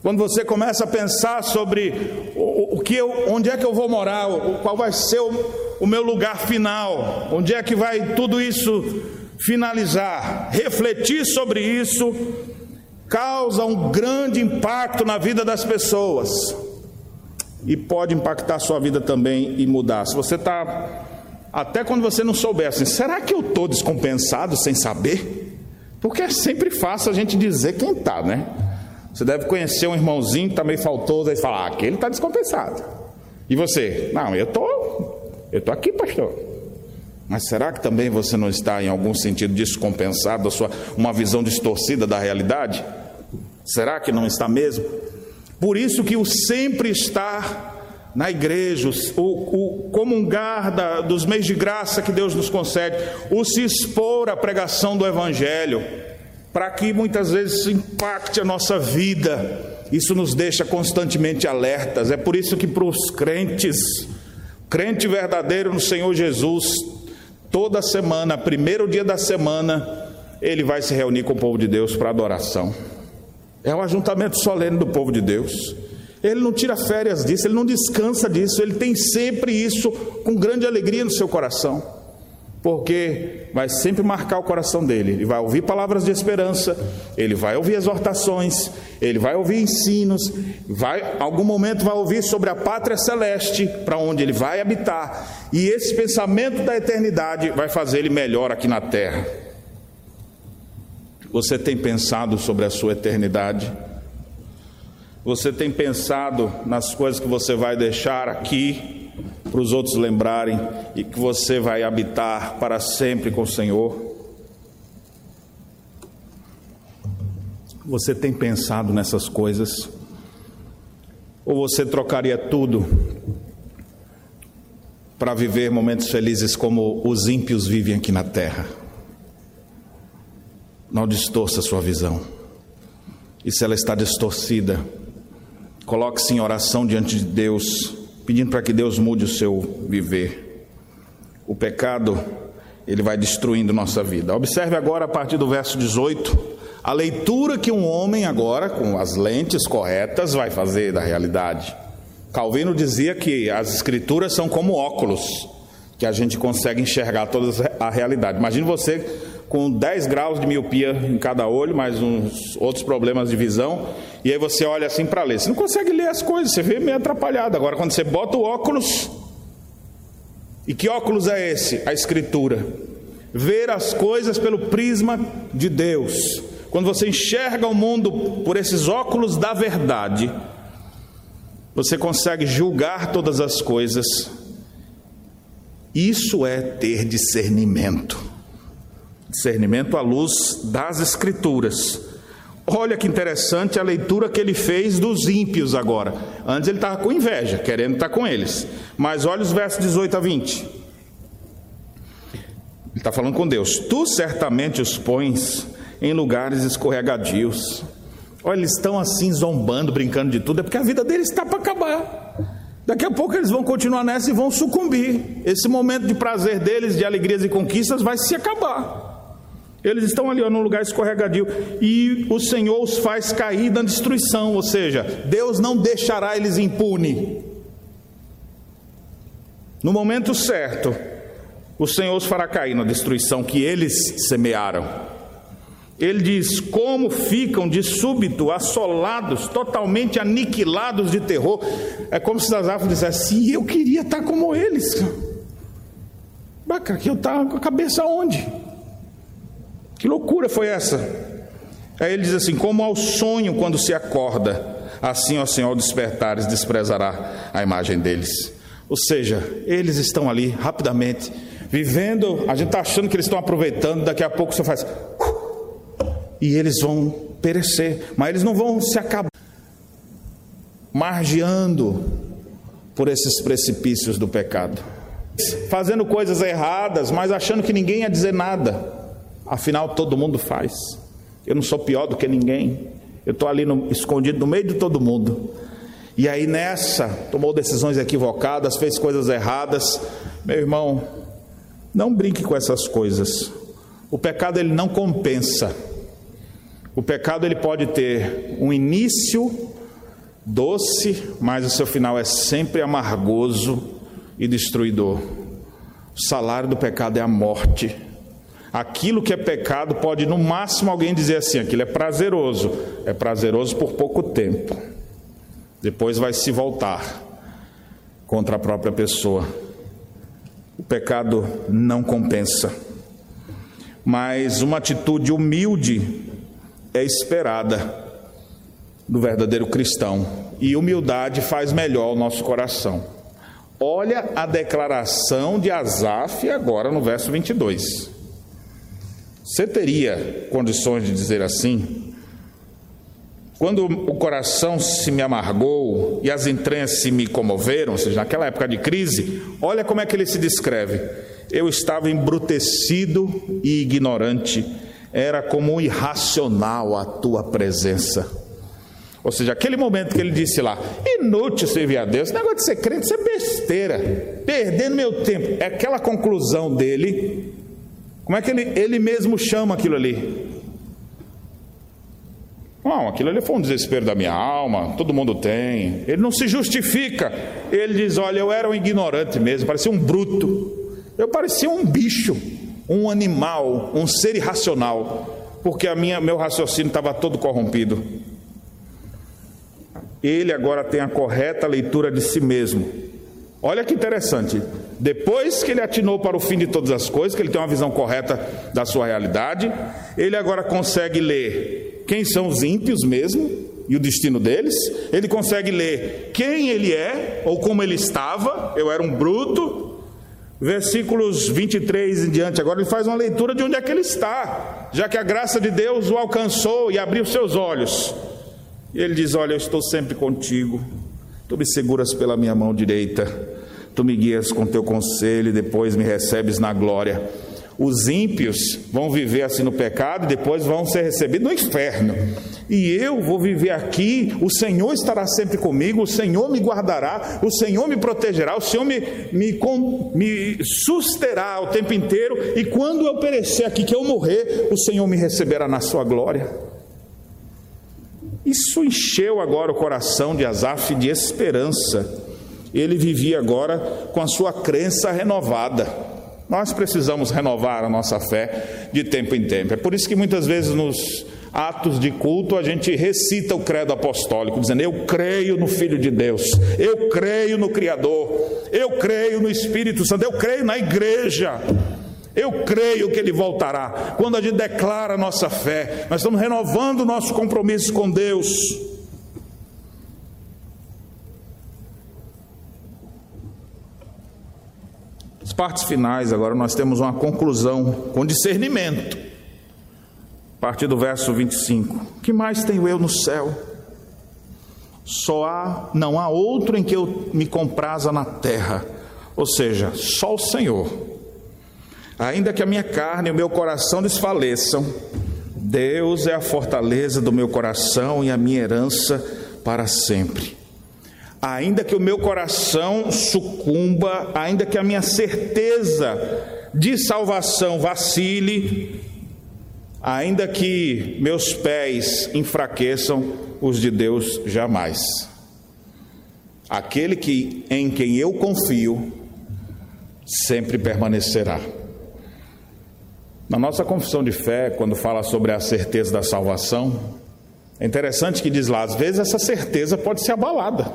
Quando você começa a pensar sobre o, o que eu, onde é que eu vou morar, o, qual vai ser o, o meu lugar final, onde é que vai tudo isso finalizar, refletir sobre isso causa um grande impacto na vida das pessoas e pode impactar a sua vida também e mudar. Se você está, até quando você não souber assim, será que eu estou descompensado sem saber? Porque é sempre fácil a gente dizer quem está, né? Você deve conhecer um irmãozinho que está meio faltoso, aí fala, ah, aquele está descompensado. E você? Não, eu tô, eu tô aqui, pastor. Mas será que também você não está em algum sentido descompensado, sua, uma visão distorcida da realidade? Será que não está mesmo? Por isso que o sempre estar na igreja, o, o comungar da, dos meios de graça que Deus nos concede, o se expor à pregação do Evangelho, para que muitas vezes isso impacte a nossa vida. Isso nos deixa constantemente alertas. É por isso que para os crentes, crente verdadeiro no Senhor Jesus, toda semana, primeiro dia da semana, ele vai se reunir com o povo de Deus para adoração. É um ajuntamento solene do povo de Deus. Ele não tira férias disso, ele não descansa disso, ele tem sempre isso com grande alegria no seu coração porque vai sempre marcar o coração dele. Ele vai ouvir palavras de esperança, ele vai ouvir exortações, ele vai ouvir ensinos, vai, algum momento vai ouvir sobre a pátria celeste, para onde ele vai habitar, e esse pensamento da eternidade vai fazer ele melhor aqui na terra. Você tem pensado sobre a sua eternidade? Você tem pensado nas coisas que você vai deixar aqui para os outros lembrarem e que você vai habitar para sempre com o Senhor. Você tem pensado nessas coisas? Ou você trocaria tudo para viver momentos felizes como os ímpios vivem aqui na terra? Não distorça sua visão. E se ela está distorcida, Coloque-se em oração diante de Deus, pedindo para que Deus mude o seu viver. O pecado, ele vai destruindo nossa vida. Observe agora a partir do verso 18 a leitura que um homem, agora, com as lentes corretas, vai fazer da realidade. Calvino dizia que as escrituras são como óculos, que a gente consegue enxergar toda a realidade. Imagine você com 10 graus de miopia em cada olho, mais uns outros problemas de visão, e aí você olha assim para ler. Você não consegue ler as coisas, você vê meio atrapalhado. Agora, quando você bota o óculos, e que óculos é esse? A Escritura. Ver as coisas pelo prisma de Deus. Quando você enxerga o mundo por esses óculos da verdade, você consegue julgar todas as coisas. Isso é ter discernimento. Discernimento à luz das Escrituras. Olha que interessante a leitura que ele fez dos ímpios agora. Antes ele estava com inveja, querendo estar com eles. Mas olha os versos 18 a 20. Ele está falando com Deus. Tu certamente os pões em lugares escorregadios. Olha, eles estão assim zombando, brincando de tudo, é porque a vida deles está para acabar. Daqui a pouco eles vão continuar nessa e vão sucumbir. Esse momento de prazer deles, de alegrias e conquistas, vai se acabar. Eles estão ali ó, num lugar escorregadio e o Senhor os faz cair na destruição, ou seja, Deus não deixará eles impunes. No momento certo, o Senhor os fará cair na destruição que eles semearam. Ele diz: Como ficam de súbito assolados, totalmente aniquilados de terror. É como se Zasafo dissesse: Eu queria estar como eles. Baca, que eu estava com a cabeça onde? Que loucura foi essa? Aí ele diz assim: Como ao sonho quando se acorda, assim, ó Senhor, despertares, desprezará a imagem deles. Ou seja, eles estão ali rapidamente, vivendo, a gente está achando que eles estão aproveitando, daqui a pouco você faz e eles vão perecer, mas eles não vão se acabar margeando por esses precipícios do pecado, fazendo coisas erradas, mas achando que ninguém ia dizer nada. Afinal, todo mundo faz. Eu não sou pior do que ninguém. Eu estou ali no, escondido no meio de todo mundo. E aí nessa, tomou decisões equivocadas, fez coisas erradas. Meu irmão, não brinque com essas coisas. O pecado ele não compensa. O pecado ele pode ter um início doce, mas o seu final é sempre amargoso e destruidor. O salário do pecado é a morte. Aquilo que é pecado pode no máximo alguém dizer assim, aquilo é prazeroso. É prazeroso por pouco tempo. Depois vai se voltar contra a própria pessoa. O pecado não compensa. Mas uma atitude humilde é esperada do verdadeiro cristão. E humildade faz melhor o nosso coração. Olha a declaração de Asaf agora no verso 22. Você teria condições de dizer assim? Quando o coração se me amargou e as entranhas se me comoveram, ou seja, naquela época de crise, olha como é que ele se descreve. Eu estava embrutecido e ignorante era como irracional a tua presença. Ou seja, aquele momento que ele disse lá, inútil servir a Deus, negócio de ser crente, isso é besteira, perdendo meu tempo. É aquela conclusão dele. Como é que ele, ele mesmo chama aquilo ali? Não, aquilo ali foi um desespero da minha alma, todo mundo tem. Ele não se justifica. Ele diz: Olha, eu era um ignorante mesmo, parecia um bruto, eu parecia um bicho um animal, um ser irracional, porque a minha, meu raciocínio estava todo corrompido. Ele agora tem a correta leitura de si mesmo. Olha que interessante. Depois que ele atinou para o fim de todas as coisas, que ele tem uma visão correta da sua realidade, ele agora consegue ler quem são os ímpios mesmo e o destino deles. Ele consegue ler quem ele é ou como ele estava. Eu era um bruto, versículos 23 em diante, agora ele faz uma leitura de onde é que ele está, já que a graça de Deus o alcançou e abriu seus olhos. Ele diz: Olha, eu estou sempre contigo, tu me seguras pela minha mão direita, tu me guias com teu conselho e depois me recebes na glória. Os ímpios vão viver assim no pecado e depois vão ser recebidos no inferno. E eu vou viver aqui, o Senhor estará sempre comigo, o Senhor me guardará, o Senhor me protegerá, o Senhor me, me, me susterá o tempo inteiro. E quando eu perecer aqui, que eu morrer, o Senhor me receberá na sua glória. Isso encheu agora o coração de Asaf de esperança. Ele vivia agora com a sua crença renovada. Nós precisamos renovar a nossa fé de tempo em tempo. É por isso que muitas vezes nos atos de culto a gente recita o credo apostólico, dizendo: Eu creio no Filho de Deus, eu creio no Criador, eu creio no Espírito Santo, eu creio na igreja. Eu creio que ele voltará. Quando a gente declara a nossa fé, nós estamos renovando o nosso compromisso com Deus. As partes finais, agora nós temos uma conclusão com discernimento. A partir do verso 25: Que mais tenho eu no céu? Só há, não há outro em que eu me compraza na terra, ou seja, só o Senhor. Ainda que a minha carne e o meu coração desfaleçam, Deus é a fortaleza do meu coração e a minha herança para sempre ainda que o meu coração sucumba, ainda que a minha certeza de salvação vacile, ainda que meus pés enfraqueçam, os de Deus jamais. Aquele que em quem eu confio sempre permanecerá. Na nossa confissão de fé, quando fala sobre a certeza da salvação, é interessante que diz lá, às vezes essa certeza pode ser abalada.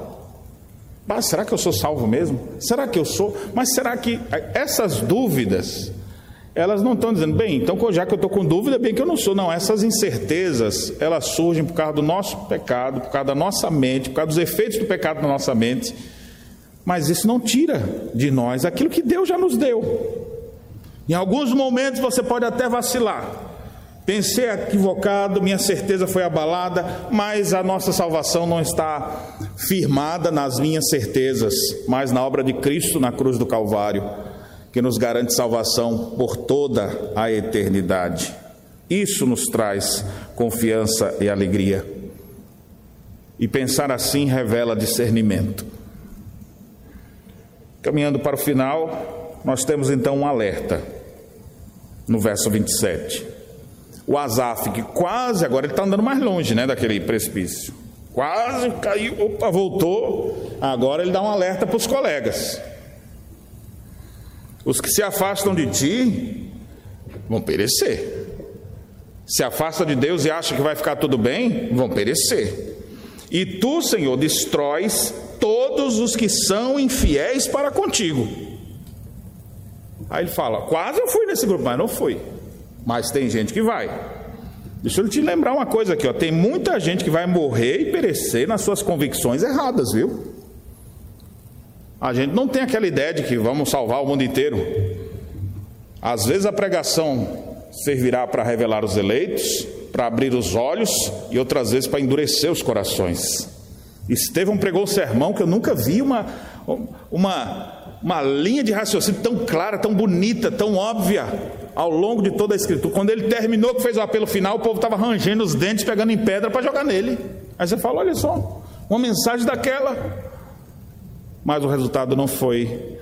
Ah, será que eu sou salvo mesmo? Será que eu sou? Mas será que essas dúvidas, elas não estão dizendo, bem, então já que eu estou com dúvida, bem que eu não sou. Não, essas incertezas, elas surgem por causa do nosso pecado, por causa da nossa mente, por causa dos efeitos do pecado na nossa mente. Mas isso não tira de nós aquilo que Deus já nos deu. Em alguns momentos você pode até vacilar, Pensei equivocado, minha certeza foi abalada, mas a nossa salvação não está firmada nas minhas certezas, mas na obra de Cristo na cruz do Calvário, que nos garante salvação por toda a eternidade. Isso nos traz confiança e alegria. E pensar assim revela discernimento. Caminhando para o final, nós temos então um alerta no verso 27 o Azaf, que quase, agora ele está andando mais longe né, daquele precipício. Quase caiu, opa, voltou. Agora ele dá um alerta para os colegas. Os que se afastam de ti vão perecer. Se afasta de Deus e acha que vai ficar tudo bem, vão perecer. E tu, Senhor, destróis todos os que são infiéis para contigo. Aí ele fala: quase eu fui nesse grupo, mas não fui. Mas tem gente que vai. Deixa eu te lembrar uma coisa aqui, ó. Tem muita gente que vai morrer e perecer nas suas convicções erradas, viu? A gente não tem aquela ideia de que vamos salvar o mundo inteiro. Às vezes a pregação servirá para revelar os eleitos, para abrir os olhos e outras vezes para endurecer os corações. Estevão pregou um sermão que eu nunca vi uma, uma, uma linha de raciocínio tão clara, tão bonita, tão óbvia ao longo de toda a escritura. Quando ele terminou, que fez o apelo final, o povo estava rangendo os dentes, pegando em pedra para jogar nele. Aí você fala: olha só, uma mensagem daquela. Mas o resultado não foi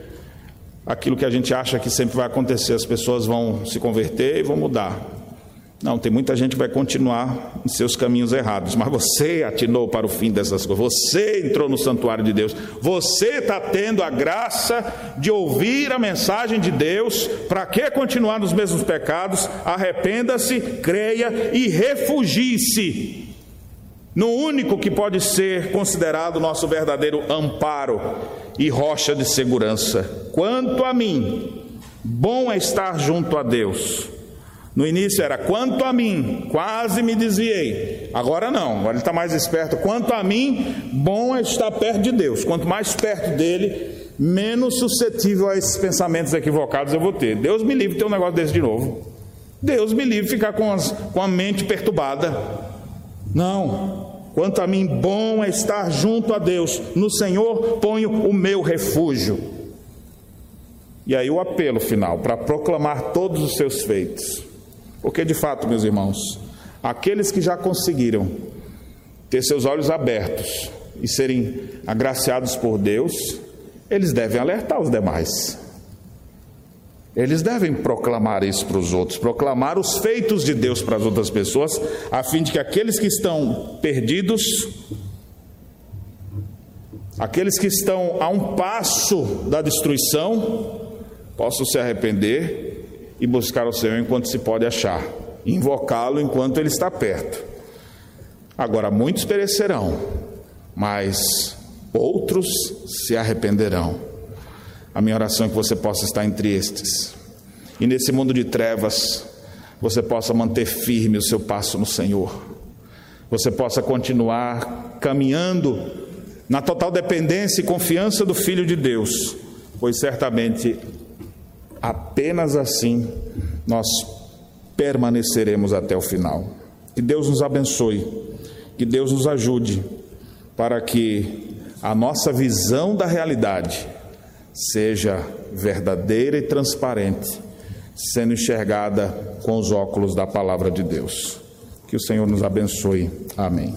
aquilo que a gente acha que sempre vai acontecer. As pessoas vão se converter e vão mudar. Não, tem muita gente que vai continuar em seus caminhos errados, mas você atinou para o fim dessas coisas, você entrou no santuário de Deus, você está tendo a graça de ouvir a mensagem de Deus, para que continuar nos mesmos pecados? Arrependa-se, creia e refugie-se no único que pode ser considerado nosso verdadeiro amparo e rocha de segurança. Quanto a mim, bom é estar junto a Deus no início era quanto a mim, quase me desviei. Agora não, agora ele está mais esperto. Quanto a mim, bom é estar perto de Deus. Quanto mais perto dele, menos suscetível a esses pensamentos equivocados eu vou ter. Deus me livre de ter um negócio desse de novo. Deus me livre de ficar com, as, com a mente perturbada. Não. Quanto a mim, bom é estar junto a Deus. No Senhor ponho o meu refúgio. E aí o apelo final, para proclamar todos os seus feitos. Porque de fato, meus irmãos, aqueles que já conseguiram ter seus olhos abertos e serem agraciados por Deus, eles devem alertar os demais. Eles devem proclamar isso para os outros, proclamar os feitos de Deus para as outras pessoas, a fim de que aqueles que estão perdidos, aqueles que estão a um passo da destruição, possam se arrepender e buscar o Senhor enquanto se pode achar, invocá-lo enquanto ele está perto. Agora, muitos perecerão, mas outros se arrependerão. A minha oração é que você possa estar entre estes. E nesse mundo de trevas, você possa manter firme o seu passo no Senhor. Você possa continuar caminhando na total dependência e confiança do Filho de Deus, pois certamente apenas assim nós permaneceremos até o final. Que Deus nos abençoe, que Deus nos ajude para que a nossa visão da realidade seja verdadeira e transparente, sendo enxergada com os óculos da palavra de Deus. Que o Senhor nos abençoe. Amém.